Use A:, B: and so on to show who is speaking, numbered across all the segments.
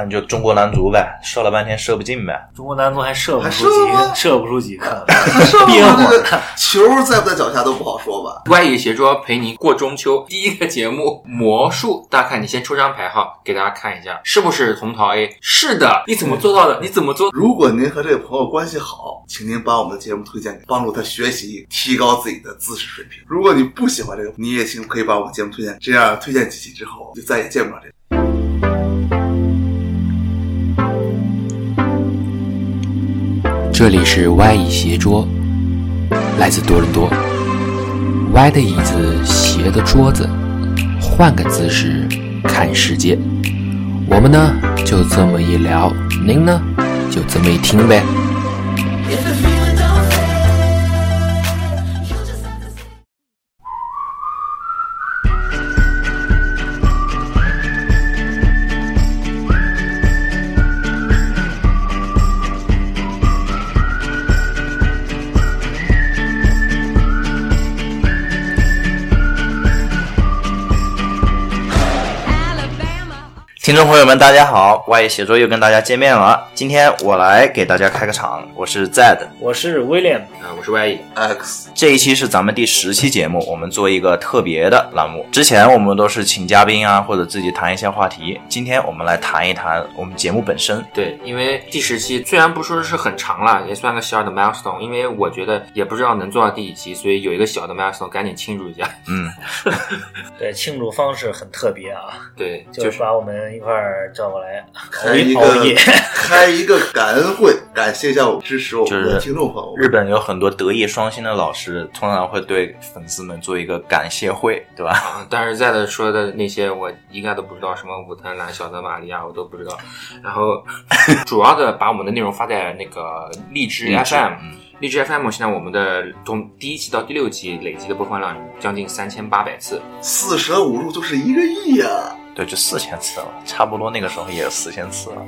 A: 啊，你就中国男足呗，射了半天射不进呗。
B: 中国男足还射不
C: 还
B: 出几个，
C: 射
B: 射不出几个，
C: 射
B: 憋
C: 吗这个球在不在脚下都不好说吧？
D: 歪野邪桌陪你过中秋，第一个节目魔术，大家看，你先出张牌哈，给大家看一下，是不是红桃 A？是的，你怎么做到的？你怎么做？
C: 如果您和这个朋友关系好，请您把我们的节目推荐给，帮助他学习，提高自己的知识水平。如果你不喜欢这个，你也请可以把我们节目推荐，这样推荐几期之后，就再也见不着这个。
D: 这里是歪椅斜桌，来自多伦多。歪的椅子，斜的桌子，换个姿势看世界。我们呢就这么一聊，您呢就这么一听呗。
A: 听众朋友们，大家好，外语写作又跟大家见面了。今天我来给大家开个场，我是 Z。
B: 我是威廉，
D: 啊，我是歪椅。
C: X
A: 这一期是咱们第十期节目，我们做一个特别的栏目。之前我们都是请嘉宾啊，或者自己谈一些话题。今天我们来谈一谈我们节目本身。
D: 对，因为第十期虽然不说是很长了，也算个小的 milestone，因为我觉得也不知道能做到第几期，所以有一个小的 milestone，赶紧庆祝一下。
A: 嗯，
B: 对，庆祝方式很特别啊，
D: 对，
B: 就
D: 就是
B: 把我们一块儿叫过来
C: 开一个。开一个感恩会，感谢一下我支持我们的听众朋友们。
A: 日本有很多德艺双馨的老师，通常会对粉丝们做一个感谢会，对吧？
D: 啊，但是在的说的那些我一概都不知道，什么武藤兰、小泽玛利亚我都不知道。然后 主要的把我们的内容发在那个荔枝 FM，
A: 嗯
D: 荔枝 FM 现在我们的从第一期到第六期累计的播放量将近三千八百次，
C: 四舍五入就是一个亿呀、
A: 对，就四千次了，差不多那个时候也有四千次了。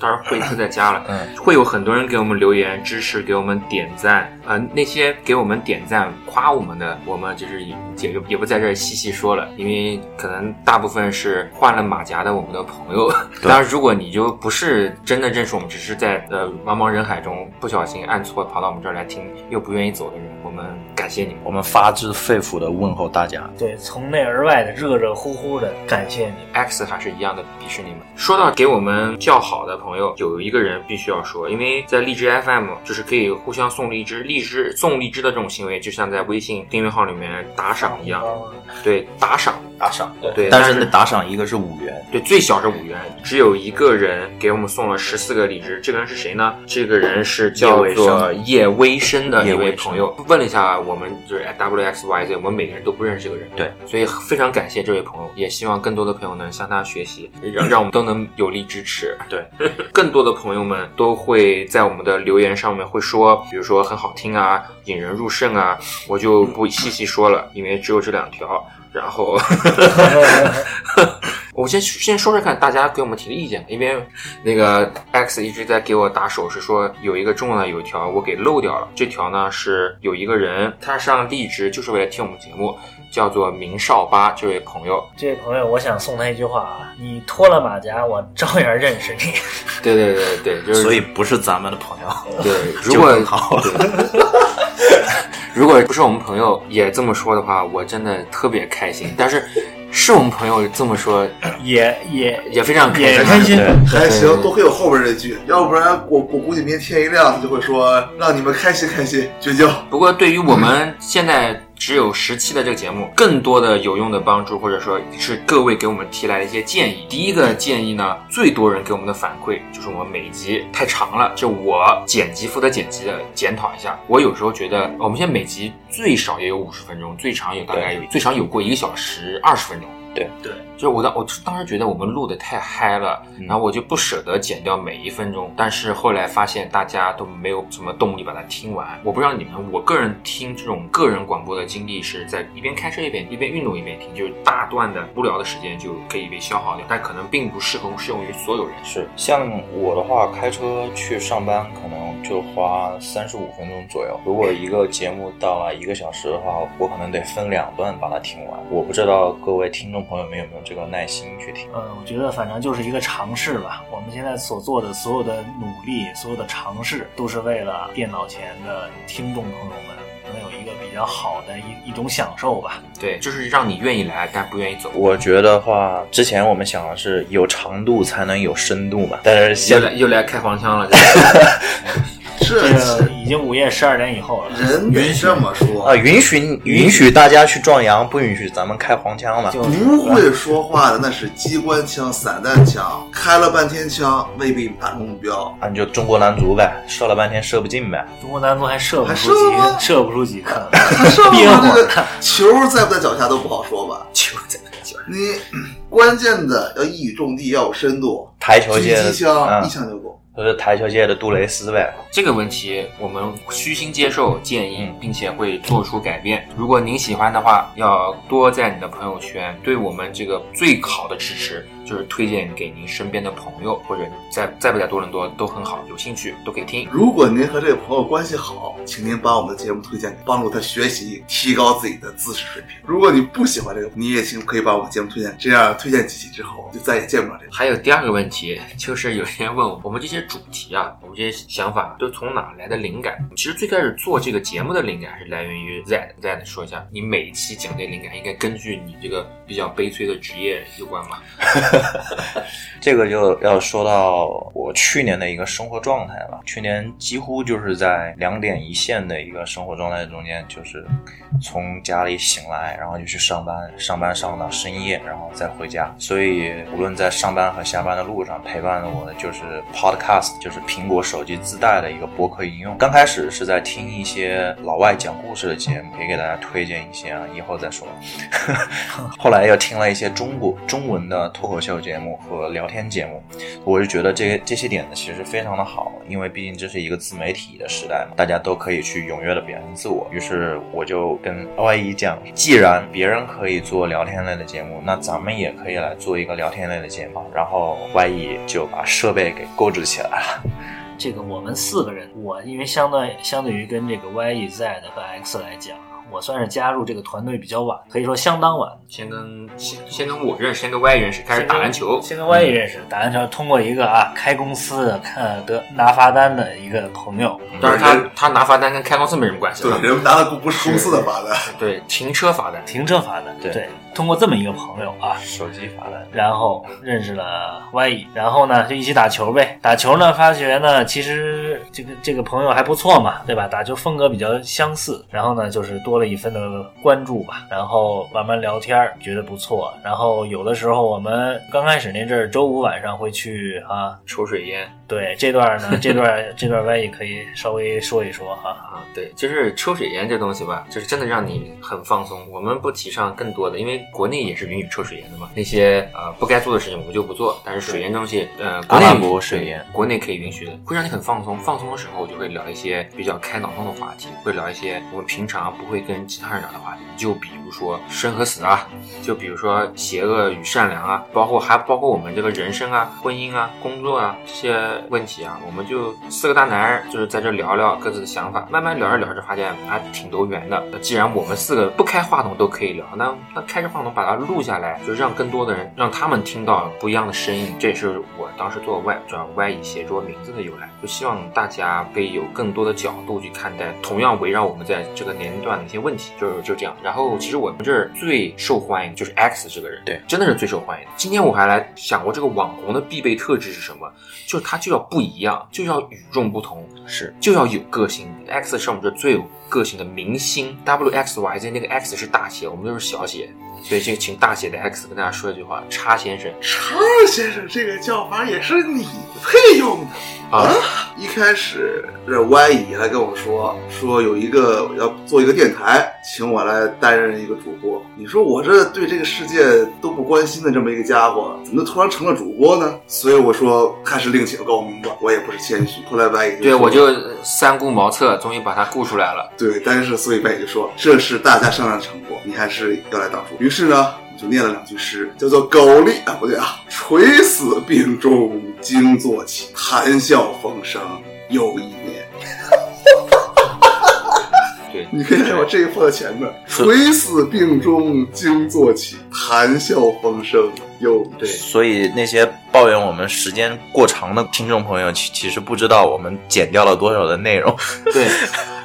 D: 当然会次再加了。
A: 嗯，
D: 会有很多人给我们留言支持，给我们点赞。呃，那些给我们点赞夸我们的，我们就是也也也不在这儿细细说了，因为可能大部分是换了马甲的我们的朋友。当然，如果你就不是真的认识我们，只是在呃茫茫人海中不小心按错跑到我们这儿来听，又不愿意走的人，我们感谢你们。
A: 我们发自肺腑的问候大家。
B: 对，从内而外的热热乎乎的感谢你。
D: X 还是一样的鄙视你们。说到给我们叫好的朋友，有一个人必须要说，因为在荔枝 FM 就是可以互相送荔枝，荔枝送荔枝的这种行为，就像在微信订阅号里面打赏一样，对，打赏，
A: 打赏，
D: 对，
A: 但
D: 但
A: 是那打赏一个是五元，
D: 对，最小是五元，只有一个人给我们送了十四个荔枝。这个人是谁呢？这个人是叫做叶微生的一位朋友。问了一下我们就是 W X Y Z，我们每个人都不认识这个人。
A: 对，
D: 所以非常感谢这位朋友，也希望更多的朋友能向他学习，让让我们都能有力支持。
A: 对，
D: 更多的朋友们都会在我们的留言上面会说，比如说很好听啊，引人入胜啊，我就不细细说了，因为只有这两条。然后，我先先说说看大家给我们提的意见，因为那个 X 一直在给我打手势，说有一个重要的有一条我给漏掉了。这条呢是有一个人他上荔枝就是为了听我们节目，叫做明少八这位朋友。
B: 这位朋友，我想送他一句话啊：你脱了马甲，我照样认识你。
D: 对对对对，就是
A: 所以不是咱们的朋友。
D: 对，如果
A: 好
D: 如果不是我们朋友也这么说的话，我真的特别开心。但是是我们朋友这么说，
B: 也也
D: 也非常
B: 也
D: 开心。
B: 开心。
C: 还行，多亏有后边这句，要不然我我估计明天天一亮，他就会说让你们开心开心，绝交。
D: 不过对于我们现在只有十期的这个节目，更多的有用的帮助，或者说是各位给我们提来的一些建议。第一个建议呢，最多人给我们的反馈就是我们每一集太长了，就我剪辑负责剪辑的检讨一下。我有时候觉得我们现在每集最少也有五十分钟，最长有大概有最长有过一个小时二十分钟。
A: 对
B: 对，
D: 就是我当我当时觉得我们录的太嗨了，
A: 嗯
D: 然后我就不舍得剪掉每一分钟，但是后来发现大家都没有什么动力把它听完。我不知道你们，我个人听这种个人广播的经历是在一边开车一边一边运动一边听，就是大段的无聊的时间就可以被消耗掉，但可能并不适合适用于所有人。
A: 是，像我的话，开车去上班可能就花三十五分钟左右。如果一个节目到了一个小时的话，我可能得分两段把它听完。我不知道各位听众众朋友们有没有这个耐心去听？
B: 嗯，我觉得反正就是一个尝试吧。我们现在所做的所有的努力，所有的尝试，都是为了电脑前的听众朋友们能有一个比较好的一一种享受吧。
D: 对，就是让你愿意来，但不愿意走。
A: 我觉得话，之前我们想的是有长度才能有深度嘛，但是
D: 又
A: 现
D: 在又来开黄腔了，这个
C: 这
B: 这个已经午夜十二点以后了。
C: 人得这么说
A: 啊，允许允许大家去壮阳，不允许咱们开黄腔
B: 了。
C: 不会说话的那是机关枪、散弹枪，开了半天枪未必打中目标。
A: 啊，你就中国男足呗，射了半天射不进呗。
B: 中国男足还射不出几射不出几颗，
C: 他上
B: 憋
C: 面这个。球在不在脚下都不好说吧？
D: 球在那脚下。
C: 你嗯关键的要一语中的，要有深度。
A: 台球界的
C: 狙击枪
A: 嗯
C: 一枪就够。
A: 就是台球界的杜蕾斯呗。
D: 这个问题我们虚心接受建议
A: 嗯，
D: 并且会做出改变。如果您喜欢的话，要多在你的朋友圈对我们这个最好的支持，就是推荐给您身边的朋友，或者在在不在多伦多都很好，有兴趣都可以听。
C: 如果您和这个朋友关系好，请您把我们的节目推荐给，帮助他学习，提高自己的知识水平。如果你不喜欢这个，你也请可以把我们节目推荐，这样推荐几期之后就再也见不着这个。
D: 还有第二个问题，就是有人问我，我们这些主题啊，我们这些想法都从哪来的灵感？其实最开始做这个节目的灵感是来源于 Z Z 说一下，你每期讲这灵感应该根据你这个比较悲催的职业有关吧？
A: 这个就要说到我去年的一个生活状态了。去年几乎就是在两点一线的一个生活状态中间，就是从家里醒来，然后就去上班，上班上到深夜，然后再回家。所以无论在上班和下班的路上，陪伴我的就是 Podcast，就是苹果手机自带的一个播客应用。刚开始是在听一些老外讲故事的节目，可以给大家推荐一些啊，以后再说。后来又听了一些中国中文的脱口秀节目和聊天节目，我就觉得这这些点呢其实非常的好，因为毕竟这是一个自媒体的时代嘛，大家都可以去踊跃的表现自我。于是我就跟 Y 一讲，既然别人可以做聊天类的节目，那咱们也可以来做一个聊天类的节目。然后 Y 一就把设备给购置起来了。
B: 这个我们四个人，我因为相对相对于跟这个 Y E Z 和 X 来讲，我算是加入这个团队比较晚，可以说相当晚。
D: 先跟先先跟我认识，先跟 Y 认识，开始打篮球。
B: 先跟 Y E 认识，打篮球通过一个啊开公司的看得拿罚单的一个朋友，
D: 但是他他拿罚单跟开公司没什么关系
C: 对，
D: 了，
C: 人们拿的不是公司的罚单，
D: 对，停车罚单。
B: 停车罚单。
A: 对
B: 通过这么一个朋友啊，
A: 手机罚单，
B: 然后认识了 Y E，然后呢就一起打球呗。打球呢，发觉呢其实这个这个朋友还不错嘛，对吧？打球风格比较相似，然后呢就是多了一分的关注吧。然后慢慢聊天儿，觉得不错。然后有的时候我们刚开始那阵儿，周五晚上会去啊，
D: 抽水烟
B: 对这段呢，这段这段歪也可以稍微说一说哈。
D: 啊，对，就是抽水烟这东西吧，就是真的让你很放松。我们不提倡更多的，因为国内也是允许抽水烟的嘛。那些呃不该做的事情我们就不做，但是水烟东西，呃，国内
A: 阿拉伯水烟
D: 国内可以允许的，会让你很放松。放松的时候我就会聊一些比较开脑洞的话题，会聊一些我们平常不会跟其他人聊的话题，就比如说生和死啊，就比如说邪恶与善良啊，包括还包括我们这个人生啊、婚姻啊、工作啊这些问题啊，我们就四个大男人就是在这聊聊各自的想法，慢慢聊着聊着发现还挺投缘的。那既然我们四个不开话筒都可以聊，那那开着话筒把它录下来，就让更多的人让他们听到不一样的声音。这也是我当时做 Y 转 Y 以协作名字的由来，就希望大家可以有更多的角度去看待同样围绕我们在这个年龄段的些问题，就是就这样。然后其实我们这儿最受欢迎就是 X 这个人，
A: 对，
D: 真的是最受欢迎的。今天我还来想过这个网红的必备特质是什么，就是他就要不一样，就要与众不同，
A: 是
D: 就要有个性。X 是我们这最有个性的明星，W X Y Z 那个 X 是大写，我们都是小写，所以就请大写的 X 跟大家说一句话：叉先生
C: 叉先生这个叫法也是你配用的。
D: 啊，
C: 一开始这歪姨来跟我说，说有一个要做一个电台，请我来担任一个主播。你说我这对这个世界都不关心的这么一个家伙，怎么突然成了主播呢？所以我说还是另请高明吧，我也不是谦虚。后来歪姨
D: 对我就三顾茅厕，终于把他顾出来了。
C: 对，但是所以歪姨就说这是大家商量成果，你还是要来当主。于是呢。我就念了两句诗，叫做“苟利啊，不对啊，垂死病中惊坐起，谈笑风生又一年。”
D: 对，
C: 你可以把这个放在前面。垂死病中惊坐起，谈笑风生，又
D: 对
A: 所以那些抱怨我们时间过长的听众朋友，其其实不知道我们剪掉了多少的内容。
D: 对，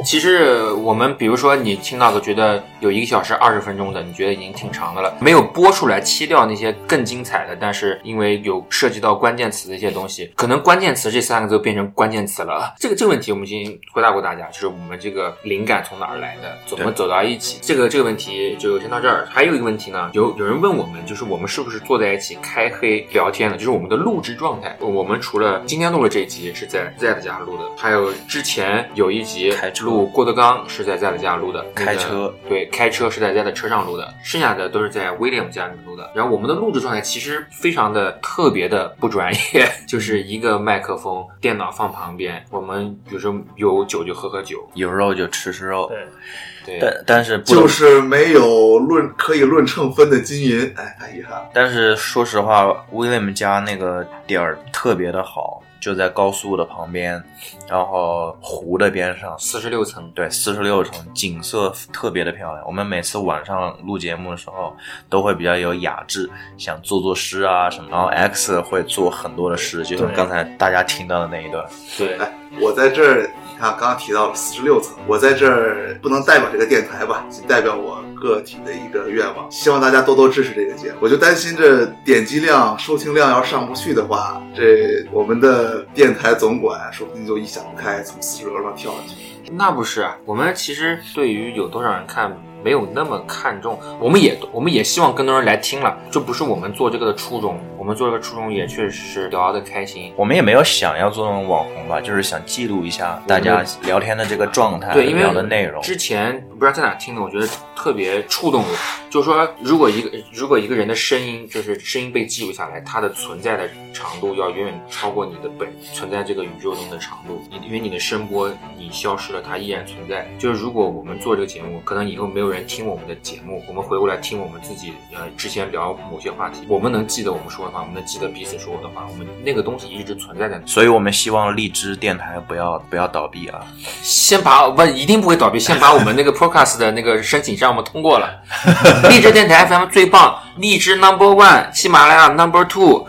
D: 其实我们比如说你听到的觉得有一个小时二十分钟的，你觉得已经挺长的了，没有播出来切掉那些更精彩的，但是因为有涉及到关键词的一些东西，可能关键词这三个字变成关键词了。这个这个问题我们已经回答过大家，就是我们这个灵感从哪儿来的，怎么走到一起。这个这个问题就先到这儿。还有一个问题呢，有有人问我们，就是我们是不是坐在一起开黑聊天的，就是我们的录制状态。我们除了今天录的这一集是在 Z 家录的，还有之前有一集
A: 开车。
D: 录郭德纲是在 Z 家录的，那个
A: 开车。
D: 对，开车是在 Z 的车上录的，剩下的都是在 William 家里面录的。然后我们的录制状态其实非常的特别的不专业，就是一个麦克风，电脑放旁边，我们有时候有酒就喝喝酒，
A: 有肉就吃吃肉，
B: 对，
D: 对，
A: 但但是不
C: 就是没有论可以论称分的金银，哎，太遗憾了。
A: 但是说实话，William 家那个点儿特别的好，就在高速的旁边，然后湖的边上，
D: 四十六层。
A: 对，四十六层，景色特别的漂亮。我们每次晚上录节目的时候，都会比较有雅致，想做做诗啊什么。然后 X 会做很多的诗，就像刚才大家听到的那一段。
D: 对，
C: 哎，我在这儿，你看刚刚提到了四十六层，我在这儿不能代表这个电台吧，仅代表我个体的一个愿望，希望大家多多支持这个节目。我就担心这点击量、收听量要上不去的话，这我们的电台总管说不定就一想不开，从四十楼上跳下去。
D: 那不是啊，我们其实对于有多少人看没有那么看重，我们也我们也希望更多人来听了，这不是我们做这个的初衷，们做这个初衷也确实是聊得开心。
A: 我们也没有想要做那种网红吧，就是想记录一下大家聊天的这个状态，
D: 对，因为
A: 聊的内容。
D: 之前不知道在哪听的，我觉得特别触动我。就是说，如果一个如果一个人的声音就是声音被记录下来，它的存在的长度要远远超过你的本存在这个宇宙中的长度。你因为你的声波你消失了，它依然存在。就是如果我们做这个节目，可能以后没有人听我们的节目，我们回过来听我们自己呃之前聊某些话题，我们能记得我们说的话，我们能记得彼此说过的话，我们那个东西一直存在在那。
A: 所以我们希望荔枝电台不要不要倒闭啊！
D: 先把不一定不会倒闭，先把我们那个 podcast 的那个申请让我们通过了。荔枝电台 FM 最棒，荔枝 Number One，喜马拉雅 Number Two。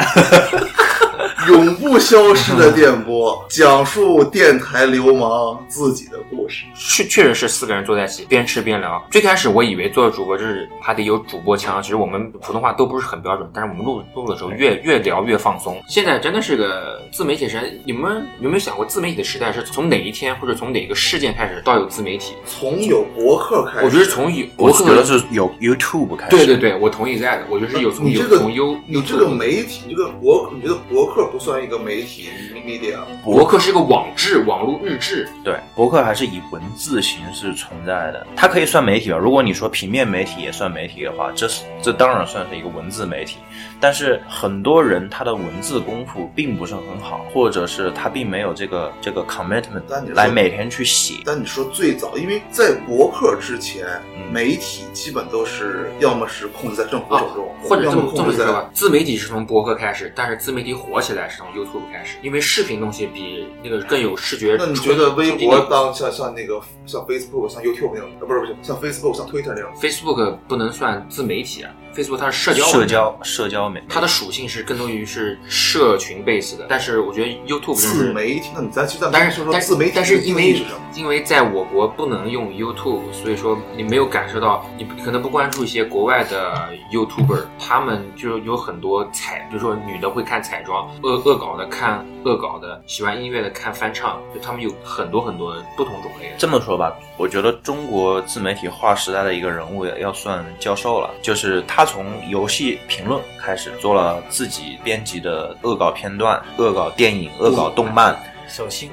C: 永不消失的电波，讲述电台流氓自己的故事。
D: 确确实是四个人坐在一起边吃边聊。最开始我以为做主播就是还得有主播腔，其实我们普通话都不是很标准，但是我们录录的时候越越聊越放松。现在真的是个自媒体时代，你们有没有想过自媒体的时代是从哪一天或者从哪个事件开始到有自媒体？
C: 从有博客开始，
D: 我觉得从有
A: 我
D: 博客
A: 觉得是有 YouTube 开始。
D: 对对对，我同意在的，我觉得是有从有
C: 你这个
D: 从优
C: 你这个媒体，你这个博，你觉得博客不算一个媒体 media？
D: 博客是一个网志，网络日志。
A: 对，博客还是以文字形式存在的，它可以算媒体吧。如果你说平面媒体也算媒体的话，这是这当然算是一个文字媒体。但是很多人他的文字功夫并不是很好，或者是他并没有这个这个 commitment 来每天去写。
C: 但你说最早，因为在博客之前，
A: 嗯
C: 媒体基本都是要么是控制在政府手中，
D: 或者
C: 要
D: 这么这么
C: 么控制在
D: 说吧，自媒体是从博客开始，但是自媒体火起来是从 YouTube 开始，因为视频东西比那个更有视觉。
C: 那你觉得微博当像像那个像 Facebook、像 YouTube 那种，呃，不是不是，像 Facebook、像 Twitter 那种
D: ，Facebook 不能算自媒体啊，Facebook 它是社交
A: 社交社交媒，
D: 它的属性是更多于是社群 base 的，但是我觉得 YouTube 真是。
C: 自媒体。那你咱就咱
D: 但是
C: 说说
D: 但
C: 自媒体
D: 但是因为
C: 义是什么？
D: 因为在我国不能用 YouTube，所以说你没有感受到，你可能不关注一些国外的 YouTuber，他们就有很多彩，比如说女的会看彩妆，恶恶搞的看恶搞的，喜欢音乐的看翻唱，就他们有很多很多不同种类的。
A: 这么说吧，我觉得中国自媒体划时代的一个人物要算教授了，就是他从游戏评论开始做了自己编辑的恶搞片段、恶搞电影、恶搞动漫，
B: 小心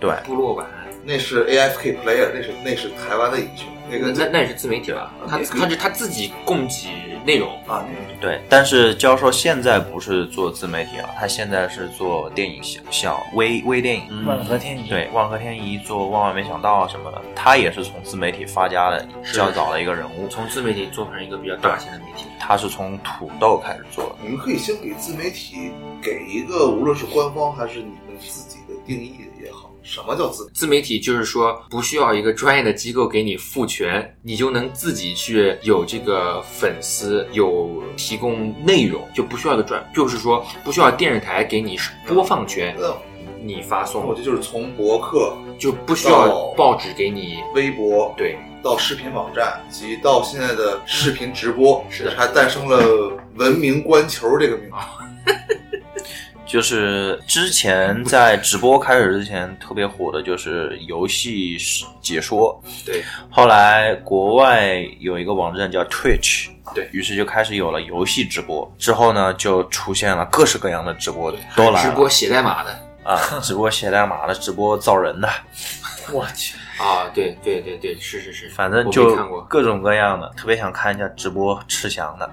A: 对。
D: 部落版，
C: 那是 AFK Player，那是那是台湾的英雄，那个
D: 那那也是自媒体吧？他他是他自己供给内容，
C: 啊，那个
A: 对，但是教授现在不是做自媒体了，他现在是做电影小小微微电影。嗯
B: 万和天宜，
A: 对，万和天宜做万万没想到什么的，他也是从自媒体发家的
D: 是
A: 较早的一个人物。
D: 从自媒体做成一个比较大型的媒体。
A: 他是从土豆开始做的。
C: 你们可以先给自媒体给一个，无论是官方还是你们自己的定义。什么叫自
D: 自媒体就是说，不需要一个专业的机构给你赋权，你就能自己去有这个粉丝，有提供内容，就不需要一个专，就是说不需要电视台给你播放权，
C: 那
D: 你发送
C: 我
D: 送
C: 觉得就是从博客、
D: 就不需要报纸给你。
C: 微博
D: 对，
C: 到视频网站，以及到现在的视频直播，
D: 是的
C: 还诞生了“文明观球”这个名字。
A: 就是之前在直播开始之前特别火的就是游戏解说，
D: 对，
A: 后来国外有一个网站叫 Twitch，
D: 对。
A: 于是就开始有了游戏直播。之后呢，就出现了各式各样的直播都来了。
D: 直播写代码的。
A: 啊，直播写代码的，直播造人的，
B: 我去，
D: 啊，对对对对，是是是，
A: 反正就各种各样的，特别想看一下直播吃翔的。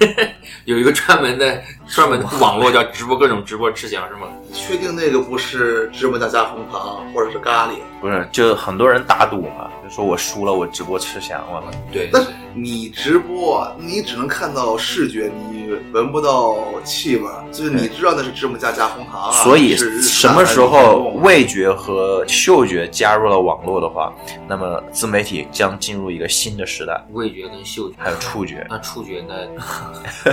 D: 有一个专门的专门网络叫直播各种直播吃翔是吗？
C: 确定那个不是芝麻加加红糖或者是咖喱？
A: 不是，就很多人打赌嘛，就说我输了，我直播吃翔了。
D: 对，
C: 你直播，你只能看到视觉，你闻不到气味，就是你知道那是芝麻加加红糖啊。
A: 所以什么时候味觉和嗅觉加入了网络的话，那么自媒体将进入一个新的时代，
D: 味觉跟嗅觉，
A: 还有触觉。
D: 那触觉呢？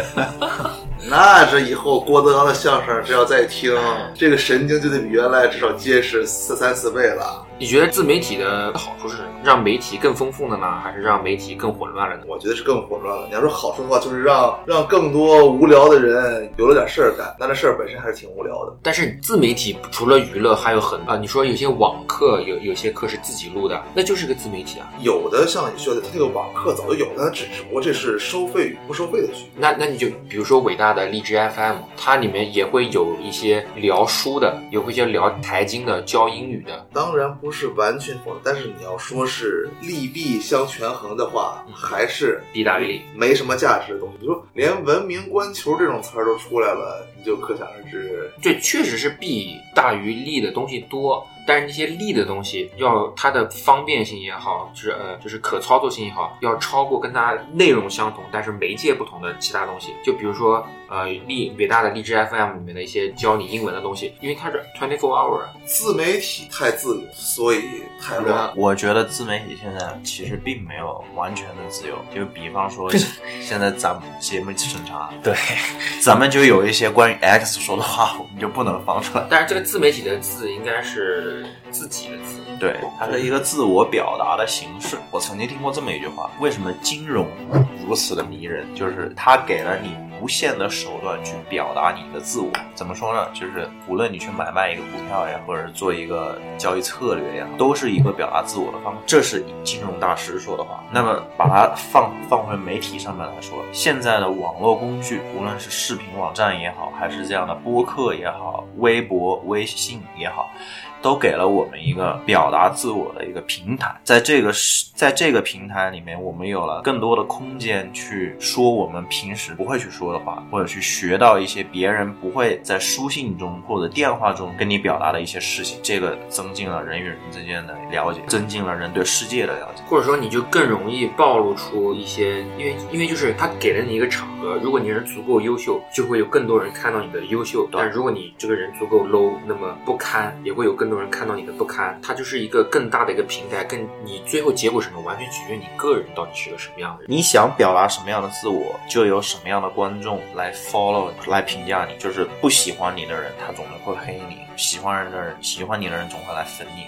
C: 那这以后郭德纲的相声，只要再听，这个神经就得比原来至少结实四三四倍了。
D: 你觉得自媒体的好处是什么让媒体更丰富了呢，还是让媒体更混乱了呢？
C: 我觉得是更混乱了。你要说好处的话，就是让让更多无聊的人有了点事儿干，但这事儿本身还是挺无聊的。
D: 但是自媒体除了娱乐，还有很啊，你说有些网课有有些课是自己录的，那就是个自媒体啊。
C: 有的像你说的，它那个网课早就有，了只只不过这是收费与不收费的区别。
D: 那那你就比如说伟大的荔枝 FM，它里面也会有一些聊书的，也会一些聊财经的，教英语的。
C: 当然不是完全否定，但是你要说是利弊相权衡的话，还是
D: 弊大于利。
C: 没什么价值的东西。你说连文明观球这种词儿都出来了，你就可想而知。
D: 对确实是弊大于利的东西多，但是那些利的东西，要它的方便性也好，就是呃，就是可操作性也好，要超过跟它内容相同，但是媒介不同的其他东西。就比如说呃，利伟大的荔枝 FM 里面的一些教你英文的东西，因为它是 twenty four hour，
C: 自媒体太自由，所以太乱。
A: 我觉得自媒体现在其实并没有完全的自由，就比方说 现在咱们节目审查，
B: 对，
A: 咱们就有一些关于 X 说的话，我们就不能放出来。
D: 但是这个自媒体的字应该是自己的字。
A: 对，它是一个自我表达的形式。我曾经听过这么一句话：为什么金融如此的迷人？就是它给了你无限的手段去表达你的自我。怎么说呢？就是无论你去买卖一个股票呀，或者是做一个交易策略也好，都是一个表达自我的方式。这是金融大师说的话。那么把它放放回媒体上面来说，现在的网络工具，无论是视频网站也好，还是这样的播客也好，微博、微信也好。都给了我们一个表达自我的一个平台，在这个在这个平台里面，我们有了更多的空间去说我们平时不会去说的话，或者去学到一些别人不会在书信中或者电话中跟你表达的一些事情。这个增进了人与人之间的了解，增进了人对世界的了解。
D: 或者说你就更容易暴露出一些，因为因为就是他给了你一个场合，如果你人足够优秀，就会有更多人看到你的优秀；但如果你这个人足够 low，那么不堪，也会有更多人看到你的不堪。它就是一个更大的一个平台，更你最后结果什么，完全取决于你个人到底是个什么样的人。
A: 你想表达什么样的自我，就有什么样的观众来 follow 来评价你。就是不喜欢你的人，他总是会黑你；喜欢人的人，喜欢你的人总会来粉你。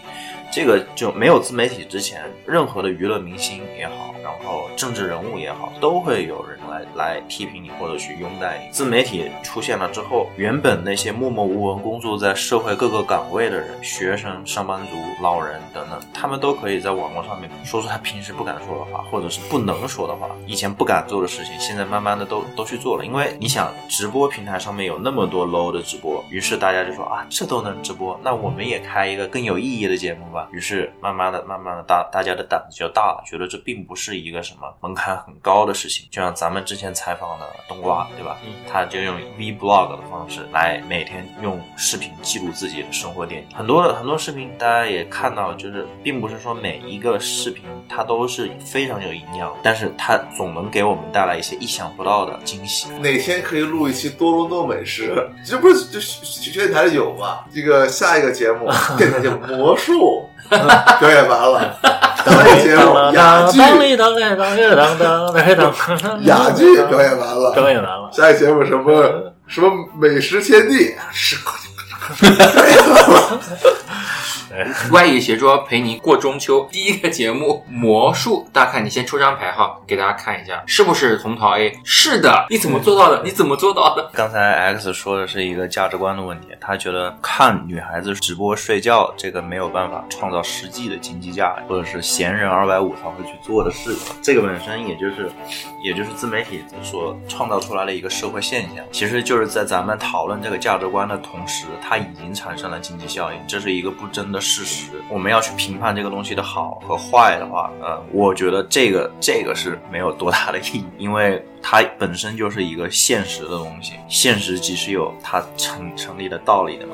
A: 这个就没有自媒体之前，任何的娱乐明星也好，然后政治人物也好，都会有人来来批评你或者去拥戴你。自媒体出现了之后，原本那些默默无闻工作在社会各个岗位的人，学生、上班族、老人等等，他们都可以在网络上面说出他平时不敢说的话，或者是不能说的话，以前不敢做的事情，现在慢慢的都都去做了。因为你想，直播平台上面有那么多 low 的直播，于是大家就说啊，这都能直播，那我们也开一个更有意义的节目吧。于是慢慢的、慢慢的，大大家的胆子就大了，觉得这并不是一个什么门槛很高的事情。就像咱们之前采访的冬瓜，对吧？
D: 嗯
A: 他就用 vlog 的方式来每天用视频记录自己的生活点滴。很多的很多视频，大家也看到了，就是并不是说每一个视频它都是非常有营养，但是它总能给我们带来一些意想不到的惊喜。
C: 哪天可以录一期多伦多美食？这不是就学学电台里有吗？这个下一个节目，电台节目魔术表演完了，下一个节目哑剧，哑剧表演完了，
B: 表演完了。
C: 下一个节目什么什么美食天地，是
D: 歪野邪桌陪你过中秋，第一个节目魔术，大家看你先抽张牌哈，给大家看一下，是不是红桃 A？是的，你怎么做到的？你怎么做到的？
A: 刚才 X 说的是一个价值观的问题，他觉得看女孩子直播睡觉这个没有办法创造实际的经济价值，或者是闲人二百五才会去做的事情。这个本身也就是，也就是自媒体所创造出来的一个社会现象。其实就是在咱们讨论这个价值观的同时，它已经产生了经济效应，这是一个不争的事实。我们要去评判这个东西的好和坏的话，呃，我觉得这个这个是没有多大的意义，因为它本身就是一个现实的东西，现实即是有它成成立的道理的嘛。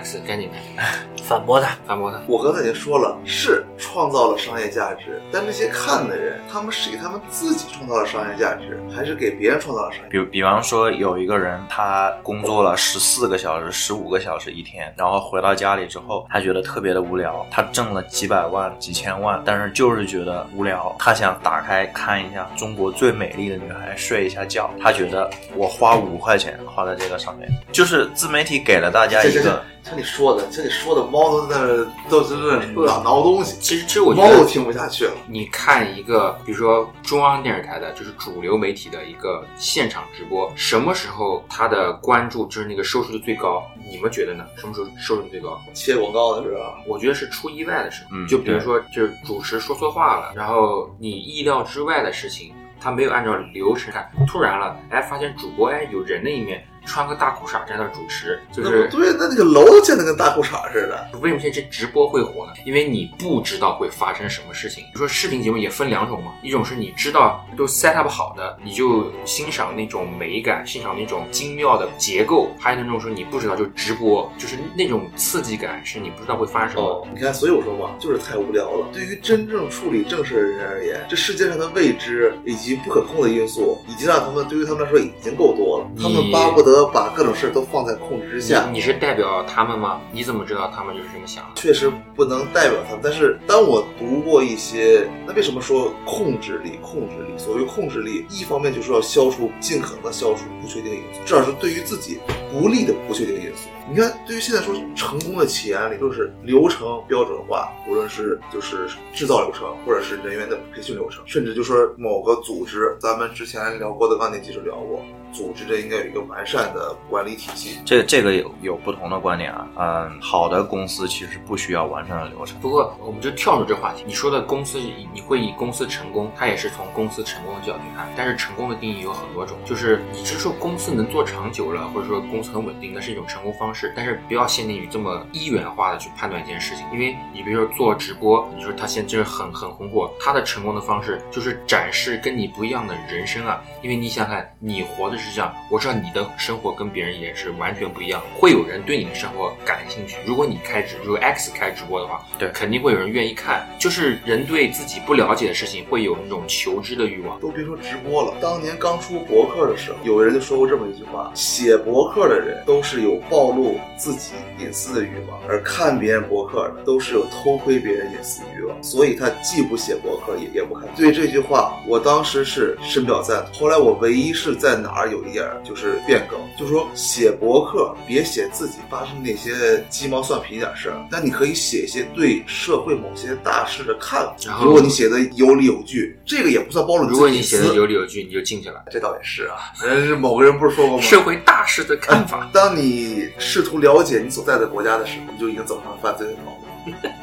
D: X 赶紧的
B: 反驳他，
D: 反驳他。
C: 我刚才已经说了，是创造了商业价值，但这些看的人，他们是给他们自己创造了商业价值，还是给别人创造了商业？
A: 比比方说，有一个人他工作了十四个小时、十五个小时一天，然后回到家里之后，他觉得特别的无聊，他挣了几百万、几千万，但是就是觉得无聊，他想打开看一下中国最美丽的女孩睡一下觉，他觉得我花五块钱花在这个上面，就是自媒体给了大家一个。
C: 像你说的，像你说的，猫都在那都是在那挠挠东西，
D: 其实，其实我觉得
C: 猫都听不下去了。
D: 你看一个，比如说中央电视台的，就是主流媒体的一个现场直播，什么时候它的关注就是那个收视率最高？你们觉得呢？什么时候收视率最高？
C: 切广告的时候？
D: 我觉得是出意外的时候，
A: 嗯
D: 就比如说就是主持说错话了，然后你意料之外的事情，他没有按照流程看，突然了，哎，发现主播哎有人的一面，穿个大裤衩在那儿主持，就是
C: 对，那那个楼都建得跟大裤衩似的。
D: 为什么现在这直播会火呢？因为你不知道会发生什么事情。比如说视频节目也分两种嘛，一种是你知道都 set up 好的，你就欣赏那种美感，欣赏那种精妙的结构；还有那种说你不知道就直播，就是那种刺激感是你不知道会发生什么。
C: 哦，你看，所以我说嘛，就是太无聊了。对于真正处理正事的人而言，这世界上的未知以及不可控的因素，已经让他们对于他们来说已经够多了。他们巴不得把各种事儿都放在控制之下。
D: 你你是代表他们吗？你怎么知道他们就是这么想的？
C: 确实不能代表他们，但是当我读过一些，那为什么说控制力？控制力，所谓控制力，一方面就是要消除，尽可能的消除不确定因素，至少是对于自己不利的不确定因素。你看，对于现在说成功的企业案例，都是流程标准化，无论是就是制造流程，或者是人员的培训流程，甚至就说某个组织，咱们之前聊过的钢铁技术聊过，组织着应该有一个完善的管理体系。
A: 这这个有有不同的观点啊，嗯，好的公司其实不需要完善的流程。
D: 不过，我们就跳出这话题。你说的公司，你会以公司成功，它也是从公司成功的角度看。但是成功的定义有很多种，就是你是说公司能做长久了，或者说公司很稳定，那是一种成功方式。但是不要限定于这么一元化的去判断一件事情，因为你比如说做直播，你说他现在就是很很红火，他的成功的方式就是展示跟你不一样的人生啊。因为你想想看，你活的是这样，我知道你的生活跟别人也是完全不一样，会有人对你的生活感兴趣。如果你开直，如果 X 开直播的话，
A: 对
D: 肯定会有人愿意看。就是人对自己不了解的事情会有那种求知的欲望。
C: 都别说直播了，当年刚出博客的时候，有人就说过这么一句话：写博客的人都是有暴露自己隐私的欲望，而看别人博客的都是有偷窥别人隐私的欲望。所以他既不写博客，也也不看。对这句话，我当时是深表赞同。后来我唯一是在哪儿有一点儿就是变更，就是说写博客别写自己发生那些鸡毛蒜皮一点事儿，但你可以写一些对社会某些大事的看法。如果你写的有理有据，这个也不算暴露
D: 如果你写的有理有据，你就进去了。
C: 这倒也是啊，人是某个人不是说过吗？
D: 社会大事的看法，
C: 当你试图了解你所在的国家的时候，你就已经走上了犯罪的道路。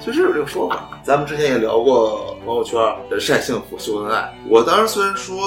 C: 确实有这个说法。咱们之前也聊过朋友圈呃晒幸福秀恩爱。我当时虽然说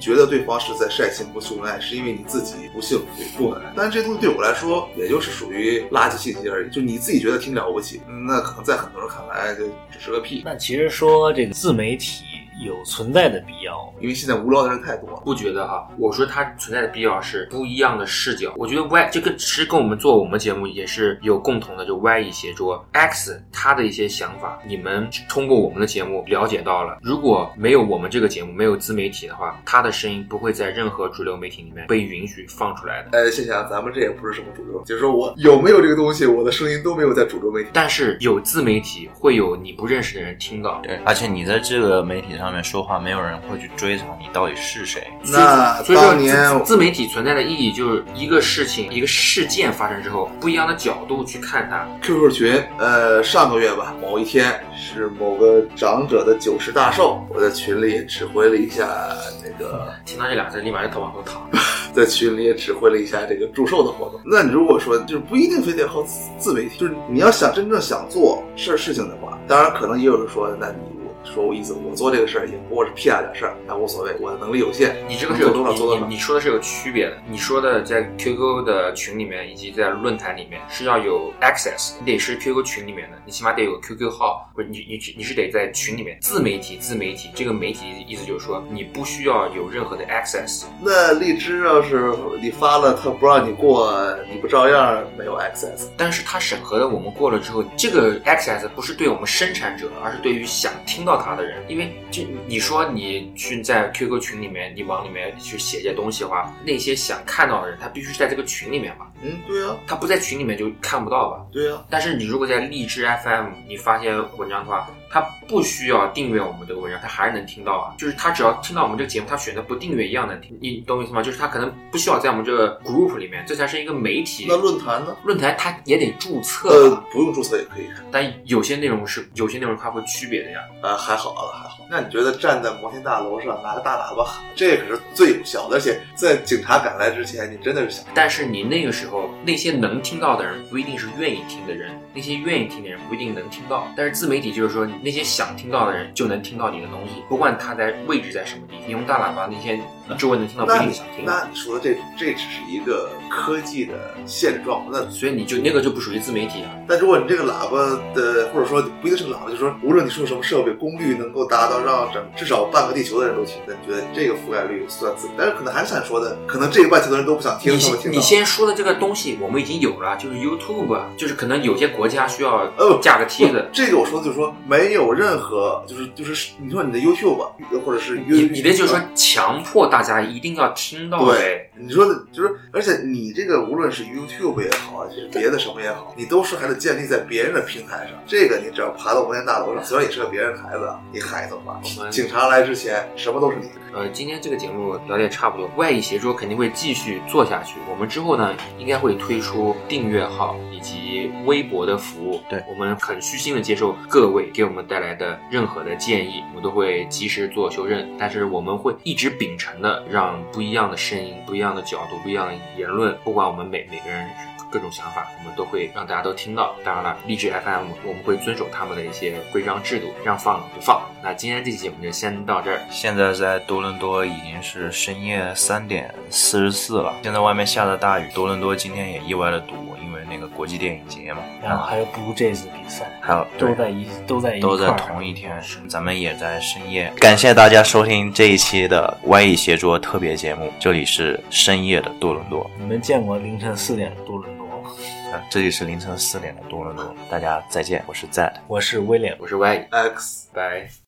C: 觉得对方是在晒幸福秀恩爱，是因为你自己不幸福不恩爱，但是这东西对我来说，也就是属于垃圾信息而已。就你自己觉得挺了不起，嗯那可能在很多人看来就只是个屁。
B: 那其实说这个自媒体有存在的必要。
C: 因为现在无聊的人太多了。
D: 不觉得哈？我说它存在的必要是不一样的视角。我觉得 Y 这个其实跟我们做我们节目也是有共同的，就 Y 一协作 X 他的一些想法，你们通过我们的节目了解到了。如果没有我们这个节目，没有自媒体的话，他的声音不会在任何主流媒体里面被允许放出来的。
C: 呃，想想咱们这也不是什么主流，就是说我有没有这个东西，我的声音都没有在主流媒体。
D: 但是有自媒体，会有你不认识的人听到。
A: 对，而且你在这个媒体上面说话，没有人会去追查你到底是谁。
C: 那
D: 所以说
C: 当年
D: 自自媒体存在的意义就是一个事情、一个事件发生之后，不一样的角度去看它。
C: QQ 群，呃，上个月吧，某一天是某个长者的九十大寿，我在群里指挥了一下那个，
D: 听到这俩字，立马就头往后躺。
C: 在群里也指挥了一下这个祝寿的活动。那你如果说就是不一定非得靠自自媒体，就是你要想真正想做事儿事情的话，当然可能也有人说，那你说我意思，我做这个事儿也不过是屁大点事儿，那无所谓，我的能力有限，
D: 你这个是有
C: 多少做多少
D: 你你。说的是有区别的。你说的在 QQ 的群里面以及在论坛里面是要有 access，你得是 QQ 群里面的，你起码得有 QQ 号，不是你你你是得在群里面。自媒体自媒体这个媒体意思就是说你不需要有任何的 access，
C: 那荔枝要是你发了，他不让你过，你不照样没有 access？
D: 但是它审核的我们过了之后，这个 access 不是对我们生产者，而是对于想听到它的人。因为就你说你去在 QQ 群里面，你往里面去写一些东西的话，那些想看到的人，他必须是在这个群里面吧？
C: 嗯，对啊，
D: 他不在群里面就看不到吧？
C: 对啊，
D: 但是你如果在荔枝 FM 你发些文章的话，他不需要订阅我们这个文章，他还是能听到啊。就是他只要听到我们这个节目，他选择不订阅一样能听。你懂我意思吗？就是他可能不需要在我们这个 group 里面，这才是一个媒体。
C: 那论坛呢？
D: 论坛他也得注册
C: 呃，，不用注册也可以看。
D: 但有些内容是有些内容它会区别的呀。
C: 呃，还好了，还好。那你觉得站在摩天大楼上拿个大喇叭喊，这可是最有效的，而且在警察赶来之前，你真的是想，
D: 但是你那个时候那些能听到的人不一定是愿意听的人，那些愿意听的人不一定能听到。但是自媒体就是说，那些想听到的人就能听到你的东西，不管他在位置在什么地方。你用大喇叭，那些周围能听到不一
C: 那你
D: 定想听。
C: 那你说的这这只是一个科技的现状。那
D: 所以你就那个就不属于自媒体啊。
C: 但如果你这个喇叭的，或者说不一定是个喇叭，就是说无论你用什么设备，功率能够达到让整至少半个地球的人都听，那你觉得这个覆盖率算自？但是可能还是想说的，可能这个半球的人都不想听，
D: 你。你先说的这个东西，我们已经有了，就是 YouTube，啊就是可能有些国家需要
C: 呃
D: 架个梯子。
C: 这个我说的就是说没有任何就是就是你说你的 YouTube 或者是
D: 你你的就是说强迫大家一定要听到
C: 对。，你说的就是，而且你这个无论是 YouTube 也好，还是别的什么也好，你都是还得建立在别人的平台上。这个你只要爬到摩天大楼上，虽然也是个别人的孩子，啊，你喊怎么办？
D: 我们
C: 警察来之前，什么都是你的。
D: 呃，今天这个节目聊得也差不多，外艺协作肯定会继续做下去。我们之后呢，应该会推出订阅号以及微博的服务。
A: 对
D: 我们很虚心的接受各位给我们带来的任何的建议，我们都会及时做修正。但是我们会一直秉承的，让不一样的声音、不一样的角度、不一样的言论，不管我们每每个人。各种想法，我们都会让大家都听到。当然了，励志 FM 我们会遵守他们的一些规章制度，让放就放。那今天这期节目就先到这儿，
A: 现在在多伦多已经是深夜三点四十四了，现在外面下着大雨，多伦多今天也意外的堵，因为那个国际电影节嘛，
B: 然后还有 Blue Jays 比赛，
A: 还有
B: 都在一都在一
A: 都在同一天，咱们也在深夜。感谢大家收听这一期的 Y 艺协作特别节目，这里是深夜的多伦多，
B: 你们见过凌晨四点的多伦？
A: 啊，这里是凌晨四点的多伦多，大家再见，我是 Z。
B: 我是威廉。
D: 我是
C: Y，X
D: 拜。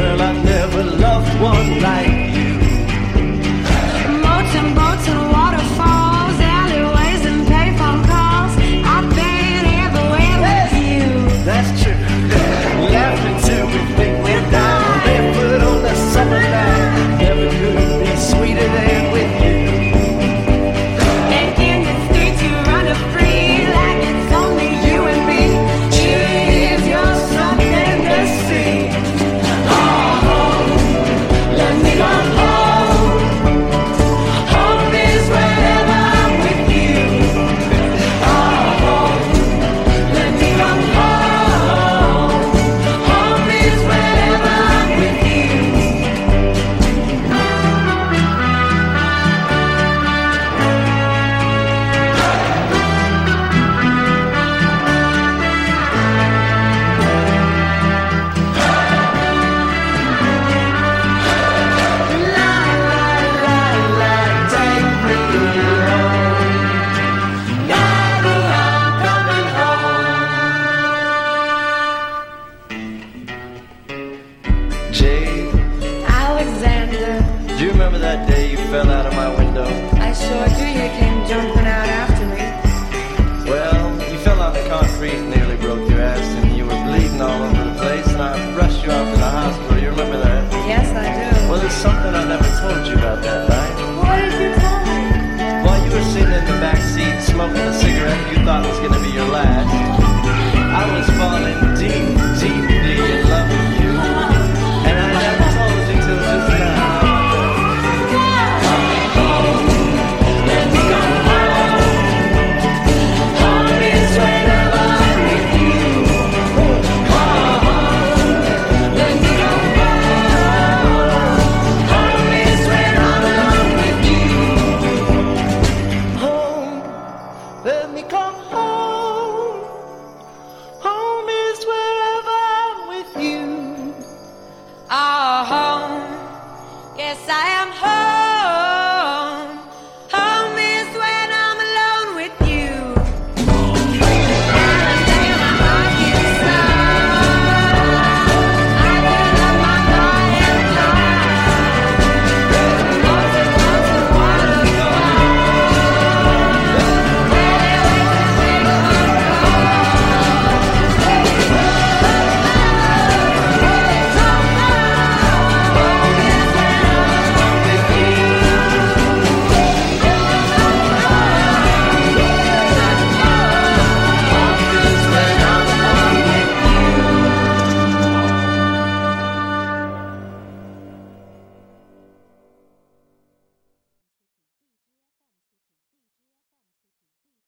E: Girl, I
F: never loved one like